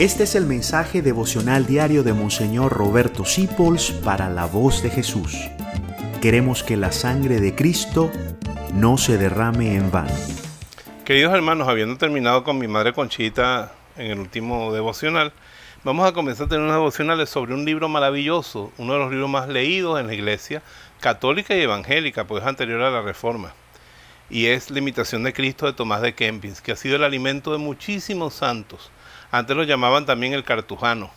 Este es el mensaje devocional diario de Monseñor Roberto Sipols para la voz de Jesús. Queremos que la sangre de Cristo no se derrame en vano. Queridos hermanos, habiendo terminado con mi madre Conchita en el último devocional, vamos a comenzar a tener unas devocionales sobre un libro maravilloso, uno de los libros más leídos en la iglesia católica y evangélica, pues es anterior a la Reforma. Y es La imitación de Cristo de Tomás de Kempis, que ha sido el alimento de muchísimos santos antes lo llamaban también el cartujano.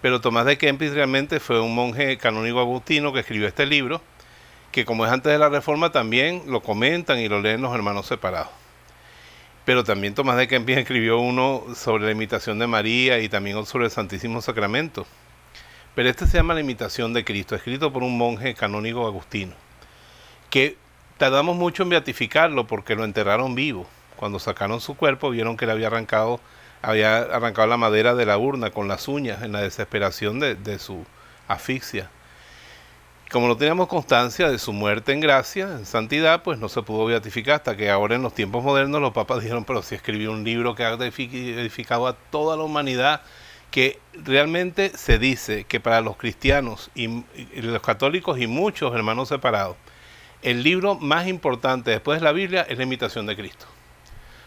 Pero Tomás de Kempis realmente fue un monje canónigo agustino que escribió este libro, que como es antes de la Reforma también lo comentan y lo leen los hermanos separados. Pero también Tomás de Kempis escribió uno sobre la imitación de María y también sobre el Santísimo Sacramento. Pero este se llama La imitación de Cristo, escrito por un monje canónigo agustino, que tardamos mucho en beatificarlo porque lo enterraron vivo. Cuando sacaron su cuerpo vieron que le había arrancado había arrancado la madera de la urna con las uñas en la desesperación de, su asfixia. Como no teníamos constancia de su muerte en gracia, en santidad, pues no se pudo beatificar hasta que ahora en los tiempos modernos los papas dijeron, pero si escribió un libro que ha edificado a toda la humanidad, que realmente se dice que para los cristianos y los católicos y muchos hermanos separados, el libro más importante después de la Biblia es la imitación de Cristo.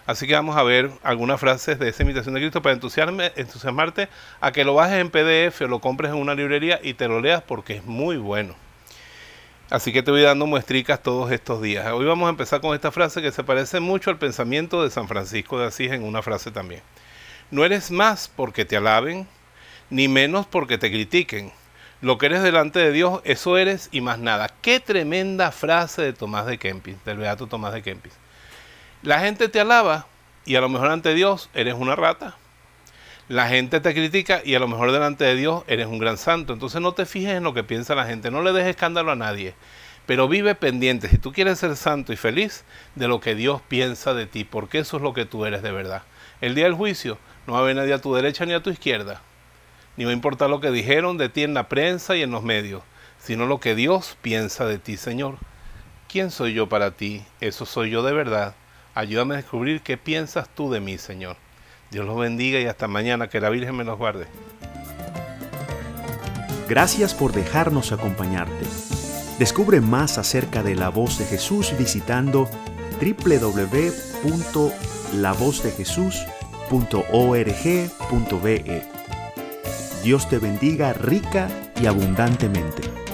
Así que vamos a ver algunas frases de esa imitación de Cristo para entusiasmarte a que lo bajes en PDF o lo compres en una librería y te lo leas porque es muy bueno. Así que te voy dando muestricas todos estos días. Hoy vamos a empezar con esta frase que se parece mucho al pensamiento de San Francisco de Asís en una frase también. No eres más porque te alaben, ni menos porque te critiquen. Lo que eres delante de Dios, eso eres y más nada. Qué tremenda frase de Tomás de Kempis, del Beato Tomás de Kempis. La gente te alaba y a lo mejor ante Dios eres una rata. La gente te critica y a lo mejor delante de Dios eres un gran santo. Entonces no te fijes en lo que piensa la gente, no le dejes escándalo a nadie. Pero vive pendiente, si tú quieres ser santo y feliz, de lo que Dios piensa de ti, porque eso es lo que tú eres de verdad. El día del juicio no va a haber nadie a tu derecha ni a tu izquierda. Ni va a importar lo que dijeron de ti en la prensa y en los medios, sino lo que Dios piensa de ti, Señor. ¿Quién soy yo para ti? Eso soy yo de verdad. Ayúdame a descubrir qué piensas tú de mí, Señor. Dios los bendiga y hasta mañana, que la Virgen me los guarde. Gracias por dejarnos acompañarte. Descubre más acerca de la voz de Jesús visitando www.lavozdejesús.org.be. Dios te bendiga rica y abundantemente.